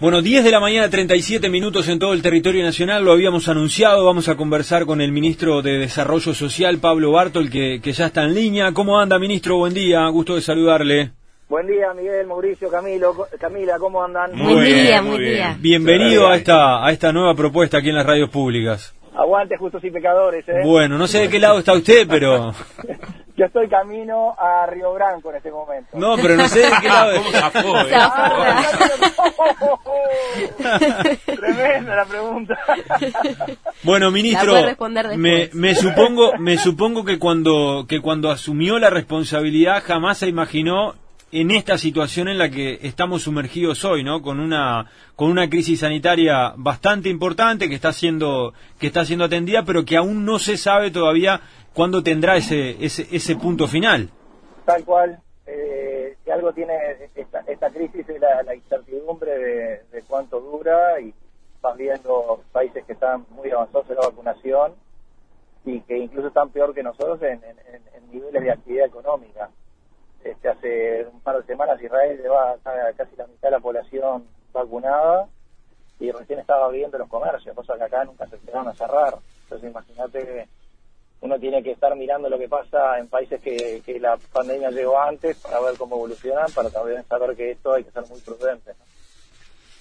Bueno, 10 de la mañana, 37 minutos en todo el territorio nacional, lo habíamos anunciado, vamos a conversar con el ministro de Desarrollo Social, Pablo Bartol, que, que ya está en línea. ¿Cómo anda, ministro? Buen día, gusto de saludarle. Buen día, Miguel, Mauricio, Camilo, Camila, ¿cómo andan? Muy buen bien, día, buen día. Bienvenido a esta, a esta nueva propuesta aquí en las radios públicas. Aguante, justos y pecadores, ¿eh? Bueno, no sé de qué lado está usted, pero... Yo estoy camino a Río Branco en este momento. No, pero no sé de qué lado Tremenda la pregunta. Bueno, ministro, me, me, supongo, me supongo que cuando que cuando asumió la responsabilidad jamás se imaginó en esta situación en la que estamos sumergidos hoy, ¿no? Con una con una crisis sanitaria bastante importante que está siendo que está siendo atendida, pero que aún no se sabe todavía ¿Cuándo tendrá ese, ese, ese punto final? Tal cual. Eh, si algo tiene esta, esta crisis es la, incertidumbre de, cuánto dura y vas viendo países que están muy avanzados en la vacunación y que incluso están peor que nosotros en, niveles de actividad económica. Este, hace un par de semanas Israel lleva casi la mitad de la población vacunada y recién estaba abriendo los comercios, cosa que acá nunca se empezaron a cerrar. Entonces imagínate uno tiene que estar mirando lo que pasa en países que, la pandemia llegó antes para ver cómo evolucionan, para también saber que esto hay que ser muy prudente.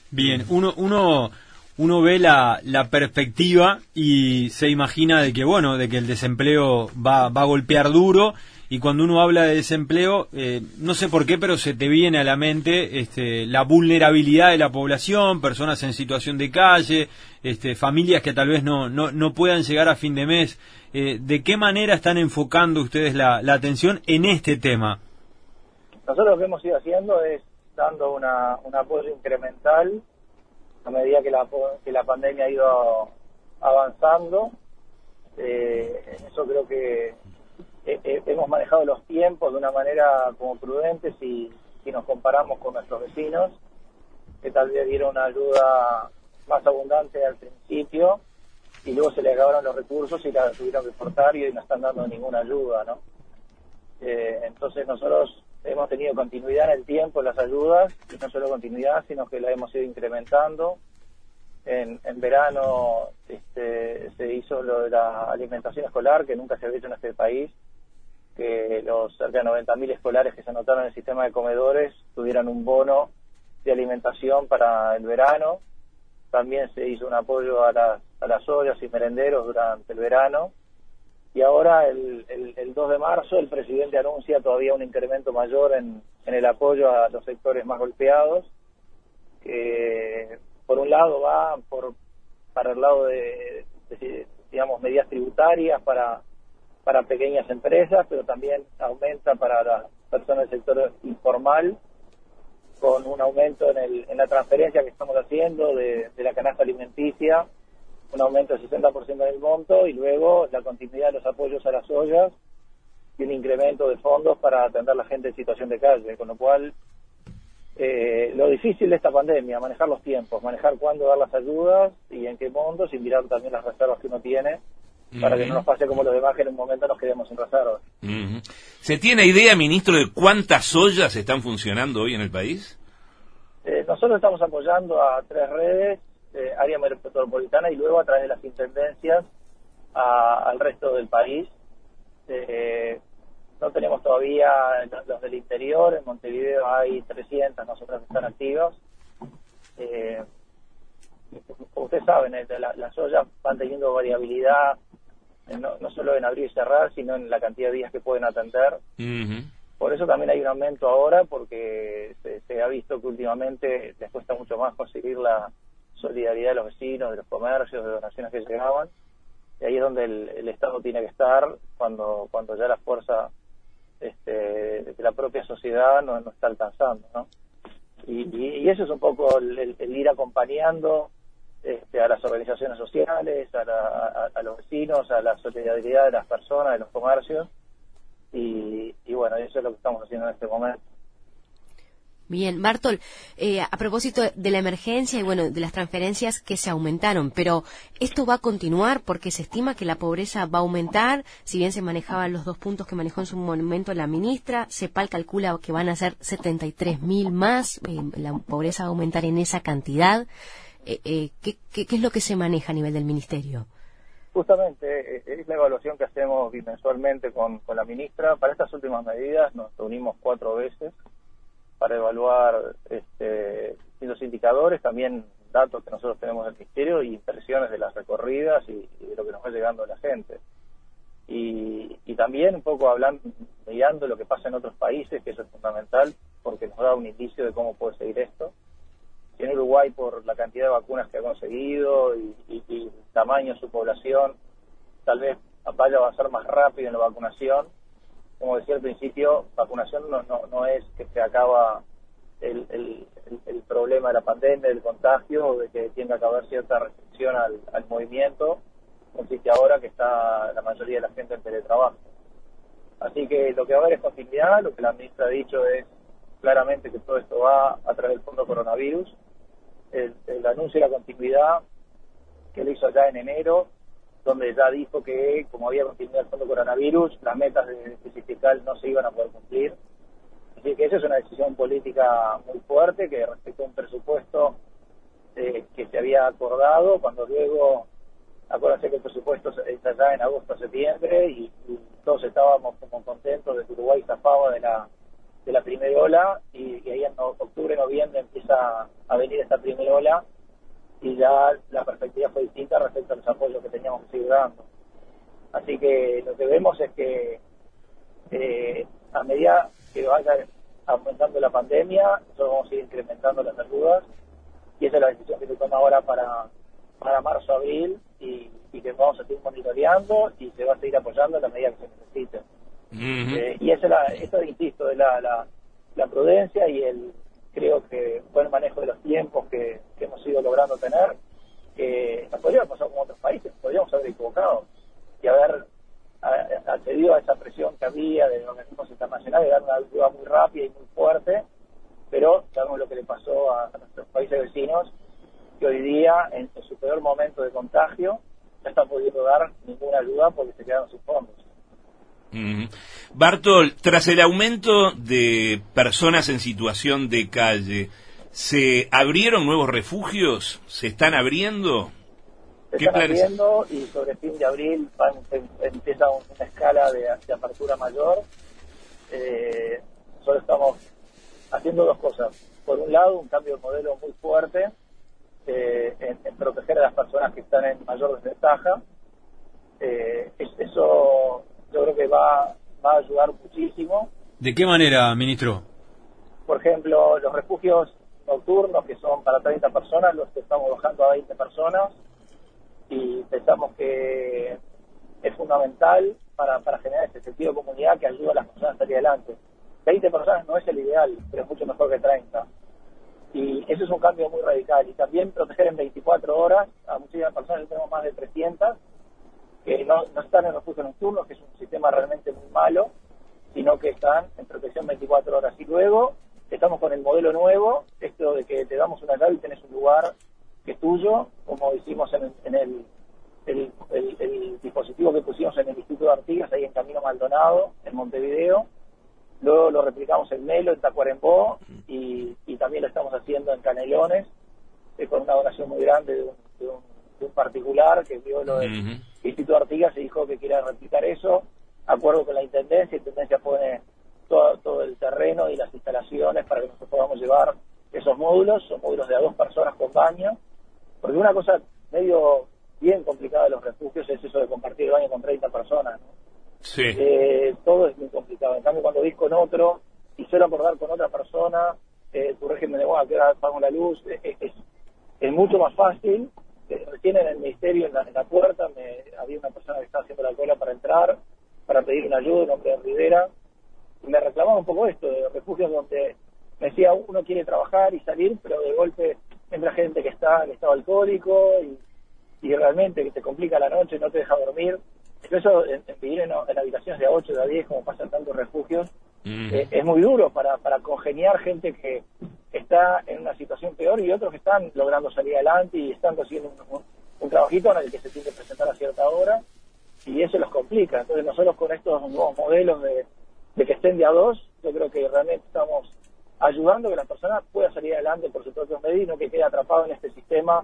Bien, uno, uno, uno ve la, la perspectiva y se imagina de que, bueno, de que el desempleo va, va a golpear duro y cuando uno habla de desempleo, eh, no sé por qué, pero se te viene a la mente este, la vulnerabilidad de la población, personas en situación de calle, este, familias que tal vez no, no, no puedan llegar a fin de mes. Eh, ¿De qué manera están enfocando ustedes la, atención en este tema? Nosotros lo que hemos ido haciendo es dando una, un apoyo incremental a medida que la, que la pandemia ha ido avanzando. Eh, eso creo que hemos manejado los tiempos de una manera como prudente si, si nos comparamos con nuestros vecinos, que tal vez dieron una ayuda más abundante al principio y luego se le acabaron los recursos y la tuvieron que cortar y hoy no están dando ninguna ayuda, ¿no? Eh, entonces nosotros hemos tenido continuidad en el tiempo en las ayudas, y no solo continuidad, sino que la hemos ido incrementando. En, en verano este, se hizo lo de la alimentación escolar, que nunca se había hecho en este país, que los cerca de 90.000 escolares que se anotaron en el sistema de comedores tuvieran un bono de alimentación para el verano. También se hizo un apoyo a las, a las ollas y merenderos durante el verano. Y ahora, el, el, 2 de marzo, el presidente anuncia todavía un incremento mayor en, en el apoyo a los sectores más golpeados, que por un lado va por para el lado de digamos, medidas tributarias para para pequeñas empresas, pero también aumenta para las personas del sector informal, con un aumento en, el, en la transferencia que estamos haciendo de, la canasta alimenticia, un aumento del 60% en el monto y luego la continuidad de los apoyos a las ollas y un incremento de fondos para atender a la gente en situación de calle, con lo cual eh, lo difícil de esta pandemia, manejar los tiempos, manejar cuándo dar las ayudas y en qué montos y mirar también las reservas que uno tiene para que no nos pase como los demás que en un momento nos quedemos reservas. ¿Se tiene idea, ministro, de cuántas ollas están funcionando hoy en el país? Eh, nosotros estamos apoyando a tres redes, eh, área metropolitana y luego a través de las intendencias al resto del país. Eh, no tenemos todavía los, del interior, en Montevideo hay 300, nosotros están activos. Eh, ustedes saben, las ollas van teniendo variabilidad no, no solo en abrir y cerrar, sino en la cantidad de días que pueden atender. Por eso también hay un aumento ahora, porque se, ha visto que últimamente les cuesta mucho más conseguir la solidaridad de los vecinos, de los comercios, de donaciones que llegaban. Y ahí es donde el, Estado tiene que estar cuando, cuando ya la fuerza este, de la propia sociedad no, no está alcanzando. ¿no? Y, y, eso es un poco el ir acompañando este, a las organizaciones sociales, a, los vecinos, a la solidaridad de las personas, de los comercios. Y, bueno, eso es lo que estamos haciendo en este momento. Bien, Bartol, eh, a propósito de la emergencia y bueno, de las transferencias que se aumentaron, pero esto va a continuar porque se estima que la pobreza va a aumentar, si bien se manejaban los dos puntos que manejó en su momento la ministra, CEPAL calcula que van a ser 73 mil más, eh, la pobreza va a aumentar en esa cantidad. Eh, ¿qué, qué, es lo que se maneja a nivel del ministerio? Justamente es la evaluación que hacemos bimensualmente con, la ministra. Para estas últimas medidas nos reunimos cuatro veces para evaluar este, distintos indicadores, también datos que nosotros tenemos del Ministerio y impresiones de las recorridas y, de lo que nos va llegando la gente. Y, y, también un poco hablando, mirando lo que pasa en otros países, que eso es fundamental porque nos da un indicio de cómo puede seguir esto. En Uruguay, por la cantidad de vacunas que ha conseguido y, el tamaño de su población, tal vez vaya a avanzar más rápido en la vacunación como decía al principio, vacunación no, no, no es que se acaba el, el, el, problema de la pandemia, del contagio, de que tenga que haber cierta restricción al, al movimiento, consiste ahora que está la mayoría de la gente en teletrabajo. Así que lo que va a haber es continuidad, lo que la ministra ha dicho es claramente que todo esto va a través del fondo coronavirus. El, anuncio y la continuidad que le hizo allá en enero donde ya dijo que como había continuidad el fondo coronavirus, las metas de fiscal no se iban a poder cumplir. Así que esa es una decisión política muy fuerte que respecto a un presupuesto eh, que se había acordado, cuando luego, acuérdense que el presupuesto está ya en agosto septiembre y, todos estábamos como contentos de que Uruguay zafaba de la de la primera ola y, y ahí en octubre, noviembre empieza a venir esta primera ola y ya la perspectiva fue distinta respecto a los apoyos que teníamos que seguir dando. Así que lo que vemos es que eh, a medida que vaya aumentando la pandemia, nosotros vamos a ir incrementando las ayudas y esa es la decisión que se toma ahora para, para marzo, abril y, que vamos a seguir monitoreando y se va a seguir apoyando en la medida que se necesite. Eh, y esa es la, insisto, de la, la, la prudencia y el, creo que buen manejo de los tiempos que, hemos ido logrando tener, que nos podríamos pasar como otros países, podríamos haber equivocado y haber accedido a esa presión que había de los organismos internacionales, dar una ayuda muy rápida y muy fuerte, pero sabemos lo que le pasó a, nuestros países vecinos, que hoy día, en, su peor momento de contagio, no están pudiendo dar ninguna ayuda porque se quedaron sus fondos. Bartol, tras el aumento de personas en situación de calle, ¿se abrieron nuevos refugios? ¿Se están abriendo? Se están abriendo y sobre fin de abril em, empieza una escala de, apertura mayor. Eh, solo estamos haciendo dos cosas. Por un lado, un cambio de modelo muy fuerte eh, en, proteger a las personas que están en mayor desventaja. Eh, eso yo creo que va, va a ayudar muchísimo. ¿De qué manera, ministro? Por ejemplo, los refugios nocturnos, que son para 30 personas, los estamos bajando a 20 personas y pensamos que es fundamental para, para generar ese sentido de comunidad que ayuda a las personas a salir adelante. 20 personas no es el ideal, pero es mucho mejor que 30. Y eso es un cambio muy radical. Y también proteger en 24 horas a muchísimas personas, tenemos más de 300, que no, no están en refugio nocturno, que es un sistema realmente muy malo, sino que están en protección 24 horas. Y luego estamos con el modelo nuevo, esto de que te damos una llave y tenés un lugar que es tuyo, como hicimos en, el, el, dispositivo que pusimos en el Instituto de Artigas, ahí en Camino Maldonado, en Montevideo. Luego lo replicamos en Melo, en Tacuarembó, y, también lo estamos haciendo en Canelones, eh, con una donación muy grande de un, particular que vio lo del Instituto de Artigas y dijo que quiere replicar eso acuerdo con la Intendencia, la Intendencia pone todo, todo el terreno y las instalaciones para que nosotros podamos llevar esos módulos, son módulos de a dos personas con baño, porque una cosa medio bien complicada de los refugios es eso de compartir el baño con 30 personas. Sí. Eh, todo es muy complicado. En cambio, cuando vis con otro y suelo acordar con otra persona, eh, tu régimen de, bueno, que ahora pago la luz, es, es, mucho más fácil. Recién en el ministerio, en la, puerta, me, había una persona que estaba haciendo la cola para entrar, para pedir una ayuda, un hombre de Rivera, y me reclamaba un poco esto, de refugios donde me decía, uno quiere trabajar y salir, pero de golpe entra gente que está en estado alcohólico y, realmente que te complica la noche, no te deja dormir. Eso en, vivir en, habitaciones de a 8, de a 10, como pasa en tantos refugios, eh, es muy duro para, para congeniar gente que está en una situación peor y otros que están logrando salir adelante y están haciendo un, trabajito en el que se tiene que presentar a cierta hora y eso los complica. Entonces nosotros con estos nuevos modelos de, de que estén de a dos, yo creo que realmente estamos ayudando a que la persona pueda salir adelante por sus propios medios y no que quede atrapado en este sistema,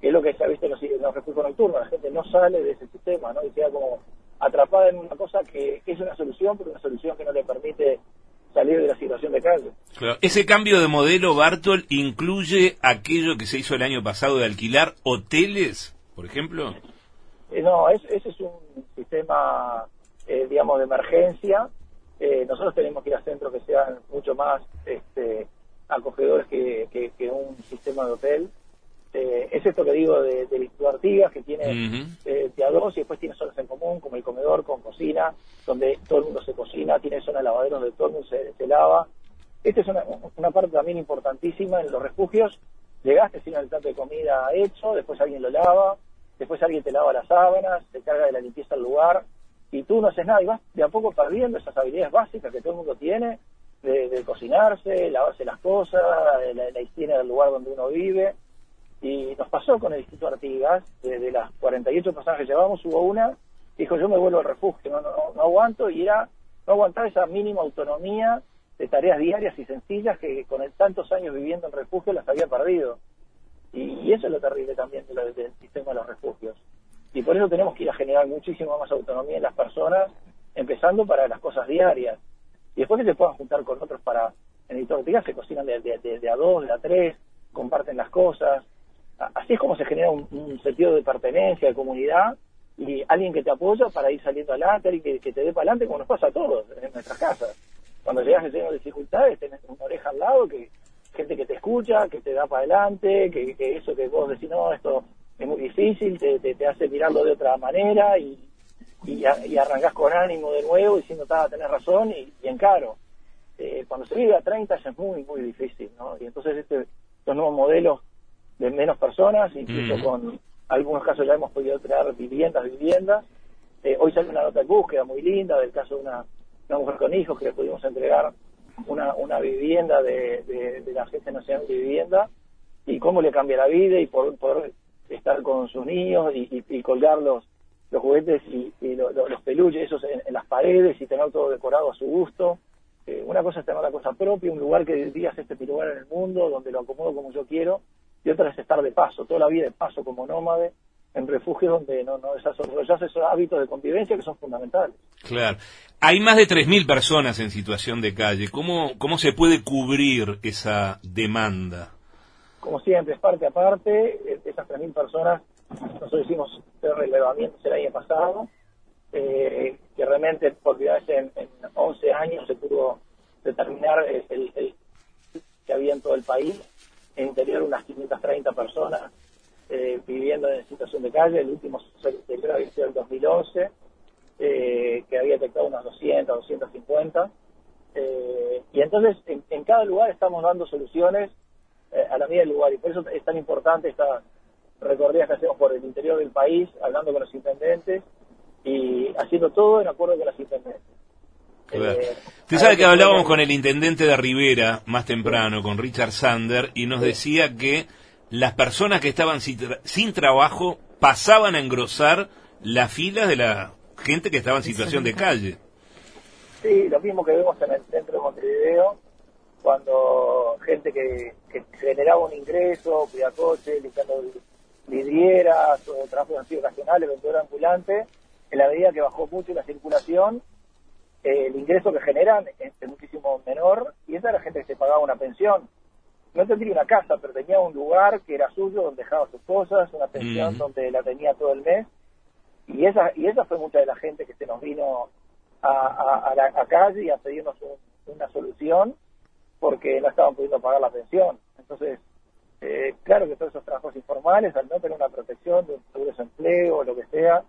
que es lo que se ha visto en los, los refugios nocturnos. La gente no sale de ese sistema, ¿no? Y queda como atrapada en una cosa que es una solución, pero una solución que no le permite salir de la situación de calle. Ese cambio de modelo, Bartol, incluye aquello que se hizo el año pasado de alquilar hoteles, por ejemplo. Eh, no, ese es un sistema, eh, digamos, de emergencia. Eh, nosotros tenemos que ir a centros que sean mucho más este, acogedores que, que un sistema de hotel. Eh, es esto que digo de, Instituto Artigas, que tiene eh, de a dos y después tiene zonas en común, como el comedor con cocina, donde todo el mundo se cocina, tiene zonas de lavaderos donde todo el mundo se, lava. Esta es una, parte también importantísima en los refugios. Llegaste sin el plato de comida hecho, después alguien lo lava, después alguien te lava las sábanas, te carga de la limpieza del lugar, y tú no haces nada y vas de a poco perdiendo esas habilidades básicas que todo el mundo tiene, de, cocinarse, lavarse las cosas, la, la higiene del lugar donde uno vive y nos pasó con el Instituto Artigas, de, las 48 personas que llevamos, hubo una dijo, yo me vuelvo al refugio, no, no, aguanto, y era no aguantar esa mínima autonomía de tareas diarias y sencillas que con tantos años viviendo en refugio las había perdido. Y, eso es lo terrible también del sistema de los refugios. Y por eso tenemos que ir a generar muchísimo más autonomía en las personas, empezando para las cosas diarias. Y después que se puedan juntar con otros para, en el se cocinan de a dos, de a tres, comparten las cosas, así es como se genera un, sentido de pertenencia, de comunidad, y alguien que te apoya para ir saliendo adelante, alguien que, te dé para adelante, como nos pasa a todos en nuestras casas. Cuando llegas a tener dificultades, tenés una oreja al lado, que gente que te escucha, que te da para adelante, que, eso que vos decís, no, esto es muy difícil, te, te, hace mirarlo de otra manera y, y, arrancás con ánimo de nuevo diciendo, a tener razón y, y encaro. Eh, cuando se vive a 30 ya es muy, muy difícil, ¿no? Y entonces este, estos nuevos modelos de menos personas, incluso con algunos casos ya hemos podido crear viviendas, viviendas. Eh, hoy sale una nota de búsqueda muy linda del caso de una, mujer con hijos que le pudimos entregar una, una vivienda de, de, la Agencia Nacional de Vivienda y cómo le cambia la vida y por poder estar con sus niños y, colgar los, los juguetes y, los peluches esos en, las paredes y tener todo decorado a su gusto. Eh, una cosa es tener la cosa propia, un lugar que digas este lugar en el mundo, donde lo acomodo como yo quiero, y otra es estar de paso, toda la vida de paso como nómade en refugios donde no, no desarrollas esos hábitos de convivencia que son fundamentales. Claro. Hay más de 3.000 personas en situación de calle. ¿Cómo, ¿Cómo se puede cubrir esa demanda? Como siempre, es parte a parte. Eh, esas 3.000 personas, nosotros hicimos relevamientos el año pasado, eh, que realmente por primera vez en, 11 años se pudo determinar el, el que había en todo el país en interior unas 530 personas eh, viviendo en situación de calle. El último censo había sido el 2011, eh, que había detectado unas 200, 250. Eh, y entonces en, cada lugar estamos dando soluciones a la medida del lugar. Y por eso es tan importante esta recorridas que hacemos por el interior del país, hablando con los intendentes y haciendo todo en acuerdo con las intendentes. Eh, Usted sabe que hablábamos con el intendente de Rivera más temprano, con Richard Sander, y nos decía que las personas que estaban sin, trabajo pasaban a engrosar las filas de la gente que estaba en situación de calle. Sí, lo mismo que vemos en el centro de Montevideo, cuando gente que, generaba un ingreso, cuida coches, limpiando vidrieras o trabajos ocasionales, vendedor ambulante, en la medida que bajó mucho la circulación, el ingreso que generan es, muchísimo menor y esa era gente que se pagaba una pensión. No tendría una casa, pero tenía un lugar que era suyo donde dejaba sus cosas, una pensión donde la tenía todo el mes. Y esa, y esa fue mucha de la gente que se nos vino a, a, la calle y a pedirnos una solución porque no estaban pudiendo pagar la pensión. Entonces, eh, claro que todos esos trabajos informales, al no tener una protección de un seguro de desempleo o lo que sea,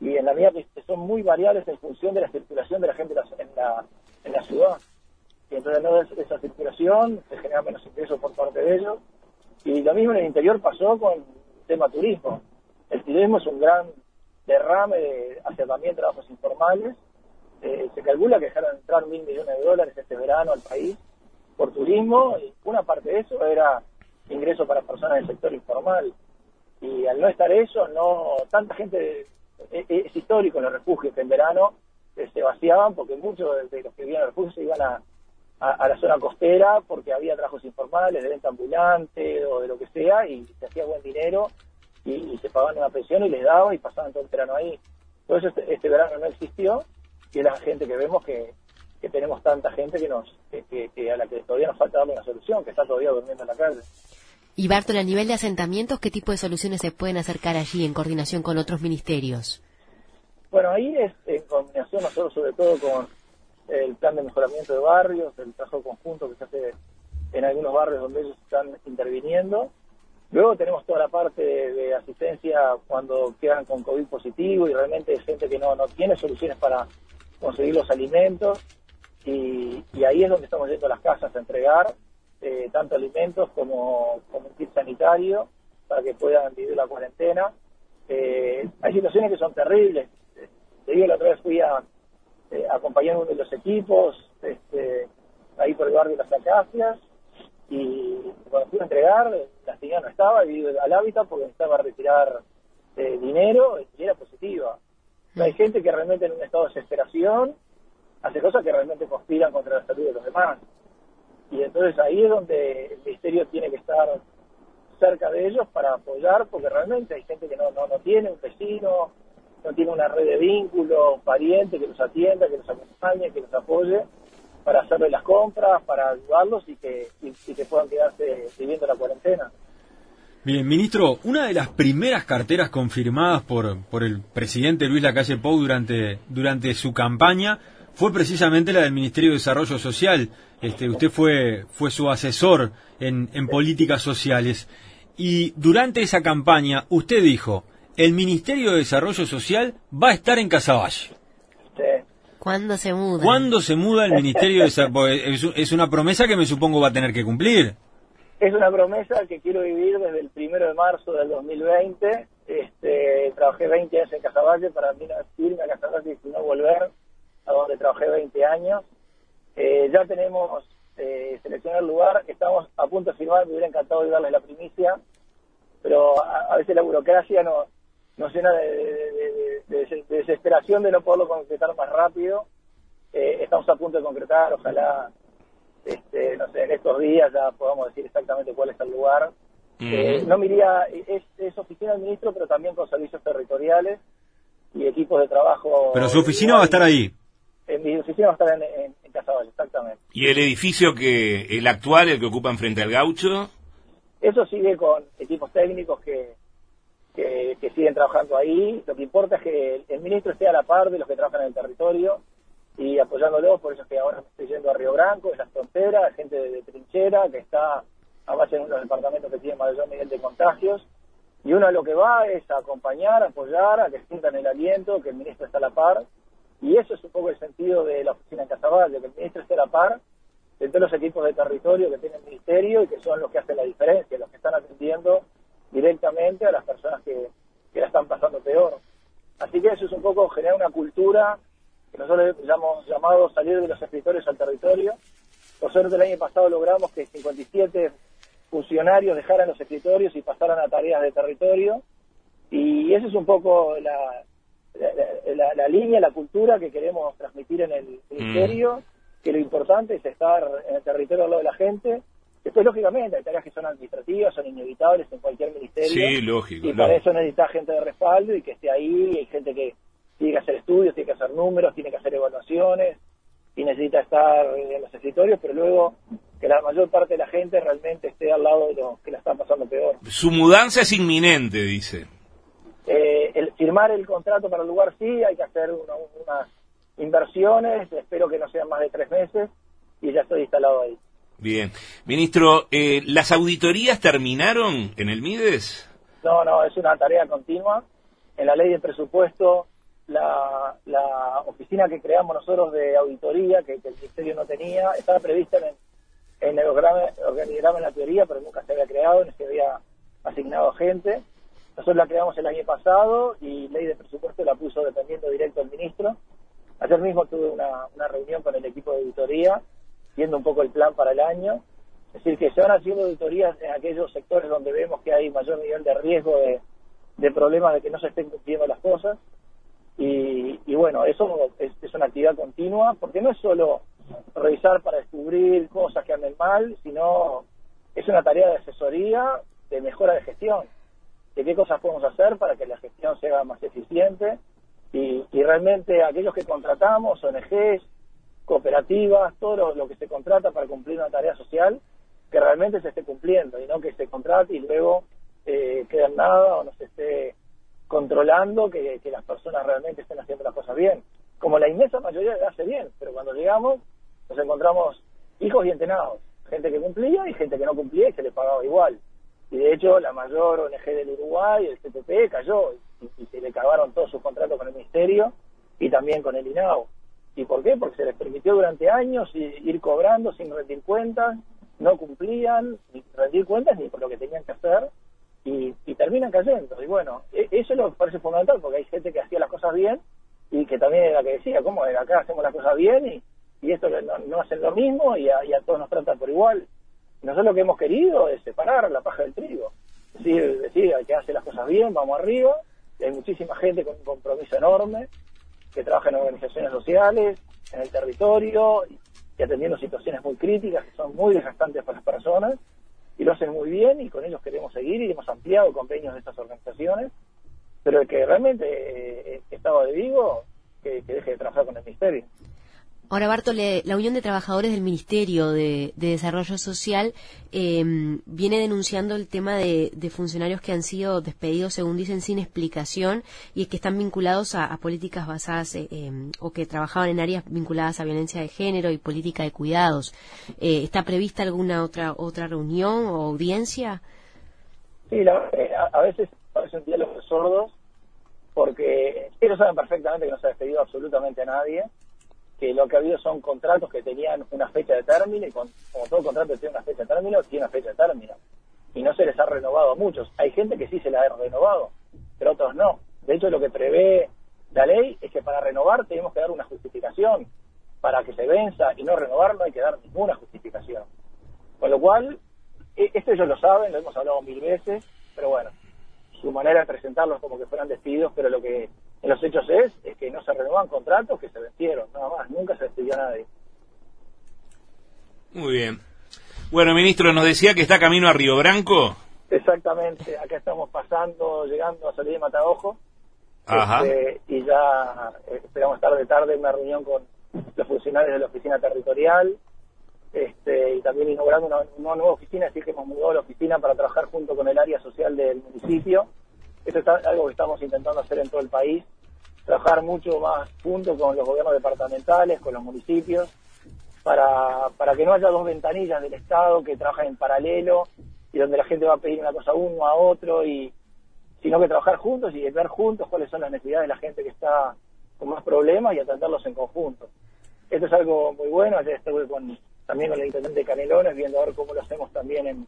y en la medida que son muy variables en función de la circulación de la gente en la, en la ciudad. Y entonces no esa circulación, se genera menos ingresos por parte de ellos. Y lo mismo en el interior pasó con el tema turismo. El turismo es un gran derrame hacia también trabajos informales. Eh, se calcula que dejaron entrar mil millones de dólares este verano al país por turismo y una parte de eso era ingreso para personas del sector informal. Y al no estar eso, no tanta gente, es, es histórico los refugios que en verano eh, se vaciaban porque muchos de los que vivían en los refugios se iban a, a, la zona costera porque había trabajos informales de venta ambulante o de lo que sea y se hacía buen dinero y, se pagaban una pensión y les daban y pasaban todo el verano ahí. Entonces este, este verano no existió y es la gente que vemos que, que tenemos tanta gente que nos que, a la que todavía nos falta darle una solución, que está todavía durmiendo en la calle. Y Bartol, a nivel de asentamientos, ¿qué tipo de soluciones se pueden acercar allí en coordinación con otros ministerios? Bueno, ahí es en coordinación nosotros sobre todo con el plan de mejoramiento de barrios, el trabajo conjunto que se hace en algunos barrios donde ellos están interviniendo. Luego tenemos toda la parte de, asistencia cuando quedan con COVID positivo y realmente hay gente que no, no tiene soluciones para conseguir los alimentos y, ahí es donde estamos yendo a las casas a entregar eh, tanto alimentos como, como un kit sanitario para que puedan vivir la cuarentena. Eh, hay situaciones que son terribles. Te digo, la otra vez fui a, eh, acompañar uno de los equipos este, ahí por el barrio de las Acacias y cuando fui a entregar, la señora no estaba, y al hábitat porque necesitaba retirar eh, dinero y era positiva. hay gente que realmente en un estado de desesperación hace cosas que realmente conspiran contra la salud de los demás. Y entonces ahí es donde el ministerio tiene que estar cerca de ellos para apoyar, porque realmente hay gente que no, no, no tiene un vecino, no tiene una red de vínculos, pariente que los atienda, que los acompañe, que los apoye para hacerle las compras, para ayudarlos y que, que puedan quedarse viviendo la cuarentena. Bien, ministro, una de las primeras carteras confirmadas por, por el presidente Luis Lacalle Pou durante, durante su campaña fue precisamente la del Ministerio de Desarrollo Social. Este, usted fue, fue su asesor en, en políticas sociales. Y durante esa campaña usted dijo, el Ministerio de Desarrollo Social va a estar en Casaballe. ¿Cuándo se muda? ¿Cuándo se muda el Ministerio de Desarrollo? Es una promesa que me supongo va a tener que cumplir. Es una promesa que quiero vivir desde el primero de marzo del 2020. Este, trabajé 20 años en Casaballe para mí irme a Casaballe y no volver a donde trabajé 20 años. Eh, ya tenemos eh, seleccionado el lugar, estamos a punto de firmar, me hubiera encantado de darles la primicia, pero a, veces la burocracia no, nos llena de, desesperación de no poderlo concretar más rápido. Eh, estamos a punto de concretar, ojalá, este, no sé, en estos días ya podamos decir exactamente cuál es el lugar. Eh, no me iría, es, oficina del ministro, pero también con servicios territoriales y equipos de trabajo. Pero su oficina va a estar ahí. En mi oficina va a estar en, en, exactamente. ¿Y el edificio que, el actual, el que ocupan frente al gaucho? Eso sigue con equipos técnicos que, que, siguen trabajando ahí. Lo que importa es que el, ministro esté a la par de los que trabajan en el territorio y apoyándolos, por eso es que ahora estoy yendo a Río Branco, en las fronteras, gente de, trinchera que está a base en uno de los departamentos que tienen mayor nivel de contagios. Y uno a lo que va es a acompañar, apoyar, a que sientan el aliento, que el ministro está a la par. Y eso es un poco el sentido de la oficina en Casaballe, que el ministro esté a la par de todos los equipos de territorio que tiene el ministerio y que son los que hacen la diferencia, los que están atendiendo directamente a las personas que, la están pasando peor. Así que eso es un poco generar una cultura que nosotros hemos llamado salir de los escritorios al territorio. Por suerte el año pasado logramos que 57 funcionarios dejaran los escritorios y pasaran a tareas de territorio. Y esa es un poco la, la, línea, la cultura que queremos transmitir en el ministerio, mm. que lo importante es estar en el territorio al lado de la gente Después, lógicamente, hay tareas que son administrativas, son inevitables en cualquier ministerio. Sí, lógico. Y para eso necesita gente de respaldo y que esté ahí, hay gente que tiene que hacer estudios, tiene que hacer números, tiene que hacer evaluaciones y necesita estar en los escritorios, pero luego que la mayor parte de la gente realmente esté al lado de los que la están pasando peor. Su mudanza es inminente, dice. Eh, el firmar el contrato para el lugar sí, hay que hacer unas inversiones, espero que no sean más de tres meses y ya estoy instalado ahí. Bien. Ministro, eh, ¿las auditorías terminaron en el MIDES? No, no, es una tarea continua. En la ley de presupuesto, la, oficina que creamos nosotros de auditoría, que, el Ministerio no tenía, estaba prevista en, en el organigrama en la teoría, pero nunca se había creado, ni se había asignado gente. Nosotros la creamos el año pasado y ley de presupuesto la puso dependiendo directo el ministro. Ayer mismo tuve una, reunión con el equipo de auditoría, viendo un poco el plan para el año. Es decir, que se van haciendo auditorías en aquellos sectores donde vemos que hay mayor nivel de riesgo de, problemas de que no se estén cumpliendo las cosas. Y, y bueno, eso es, es, una actividad continua, porque no es solo revisar para descubrir cosas que anden mal, sino es una tarea de asesoría, de mejora de gestión, de qué cosas podemos hacer para que la gestión sea más eficiente y, y realmente aquellos que contratamos, ONGs, cooperativas, todo lo, que se contrata para cumplir una tarea social, que realmente se esté cumpliendo y no que se contrate y luego eh, quede en nada o no se esté controlando que, que, las personas realmente estén haciendo las cosas bien. Como la inmensa mayoría hace bien, pero cuando llegamos nos encontramos hijos y entenados, gente que cumplía y gente que no cumplía y se le pagaba igual. Y de hecho la mayor ONG del Uruguay, el CTP, cayó y, se le cagaron todos sus contratos con el Ministerio y también con el INAO. ¿Y por qué? Porque se les permitió durante años ir cobrando sin rendir cuentas, no cumplían ni rendir cuentas ni por lo que tenían que hacer y, terminan cayendo. Y bueno, e, eso es lo parece fundamental porque hay gente que hacía las cosas bien y que también era la que decía, ¿cómo? Acá hacemos las cosas bien y, y esto no, no, hacen lo mismo y a, y a, todos nos tratan por igual. Nosotros lo que hemos querido es separar la paja del trigo. Es decir, decir que hace las cosas bien, vamos arriba, hay muchísima gente con un compromiso enorme que trabaja en organizaciones sociales, en el territorio y atendiendo situaciones muy críticas que son muy desgastantes para las personas y lo hacen muy bien y con ellos queremos seguir y hemos ampliado convenios de estas organizaciones, pero el que realmente eh, estaba de que, que deje de trabajar con el Ministerio. Ahora, Bartole, la Unión de Trabajadores del Ministerio de, de Desarrollo Social eh, viene denunciando el tema de, funcionarios que han sido despedidos, según dicen, sin explicación y que están vinculados a, políticas basadas eh, o que trabajaban en áreas vinculadas a violencia de género y política de cuidados. Eh, ¿Está prevista alguna otra otra reunión o audiencia? Sí, la, eh, a, veces parecen diálogos sordos porque ellos saben perfectamente que no se ha despedido absolutamente a nadie que lo que ha habido son contratos que tenían una fecha de término y con, como todo contrato tiene una fecha de término, tiene una fecha de término. Y no se les ha renovado a muchos. Hay gente que sí se la ha renovado, pero otros no. De hecho, lo que prevé la ley es que para renovar tenemos que dar una justificación. Para que se venza y no renovar no hay que dar ninguna justificación. Con lo cual, e, esto ellos lo saben, lo hemos hablado mil veces, pero bueno, su manera de presentarlos como que fueran despidos, pero lo que en los hechos es, es que no se renuevan contratos que se vencieron, nada más, nunca se despidió a nadie. Muy bien. Bueno, ministro, nos decía que está camino a Río Branco. Exactamente, acá estamos pasando, llegando a salir de Mataojo. Ajá. Este, y ya eh, esperamos estar de tarde en una reunión con los funcionarios de la oficina territorial este, y también inaugurando una, una, nueva oficina, así que hemos mudado la oficina para trabajar junto con el área social del municipio. Esto es algo que estamos intentando hacer en todo el país trabajar mucho más junto con los gobiernos departamentales, con los municipios, para, para que no haya dos ventanillas del Estado que trabajan en paralelo y donde la gente va a pedir una cosa a uno, a otro, y sino que trabajar juntos y ver juntos cuáles son las necesidades de la gente que está con más problemas y atenderlos en conjunto. Esto es algo muy bueno, ayer estuve con, también con el intendente de Canelones, viendo a ver cómo lo hacemos también en,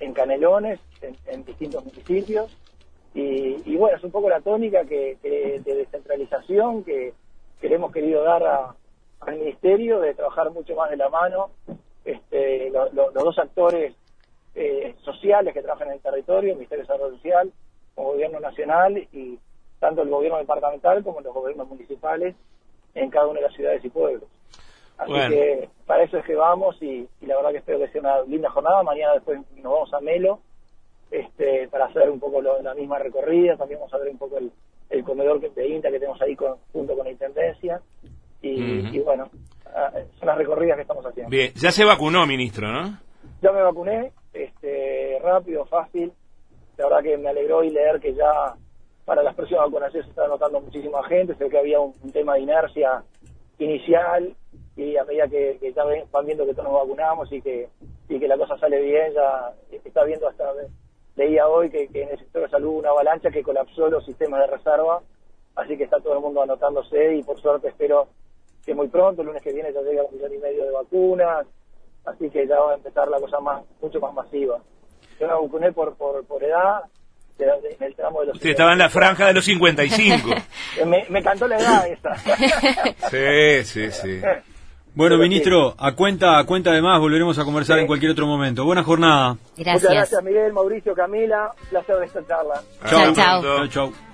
en Canelones, en distintos municipios, y, y, bueno, es un poco la tónica que, que de descentralización que, que le hemos querido dar a, al Ministerio, de trabajar mucho más de la mano este, lo, lo, los dos actores eh, sociales que trabajan en el territorio, el Ministerio de Desarrollo Social, como Gobierno Nacional y tanto el Gobierno Departamental como los gobiernos municipales en cada una de las ciudades y pueblos. Así bueno. que para eso es que vamos y, y la verdad que espero que sea una linda jornada. Mañana después nos vamos a Melo este, para hacer un poco lo, la misma recorrida, también vamos a ver un poco el, el comedor de INTA que tenemos ahí con, junto con la Intendencia, y, uh -huh. y bueno, son las recorridas que estamos haciendo. Bien, ya se vacunó, ministro, ¿no? Ya me vacuné, este, rápido, fácil, la verdad que me alegró y leer que ya para las próximas vacunaciones se está notando muchísima gente, sé que había un, un tema de inercia inicial y a medida que, que ya van viendo que todos nos vacunamos y que, y que la cosa sale bien, ya está viendo hasta leía hoy que, que, en el sector de salud hubo una avalancha que colapsó los sistemas de reserva, así que está todo el mundo anotándose y por suerte espero que muy pronto, el lunes que viene ya llega un millón y medio de vacunas, así que ya va a empezar la cosa más mucho más masiva. Yo me vacuné por, por, por edad, en el tramo de los... Usted estaba en la franja de los 55. me, me cantó la edad esa. sí, sí, sí. Bueno, ministro, a cuenta, a cuenta de más, volveremos a conversar en cualquier otro momento. Buena jornada. Gracias. Muchas gracias, Miguel, Mauricio, Camila. Placer de esta charla. Chao, chao. Chau, chau.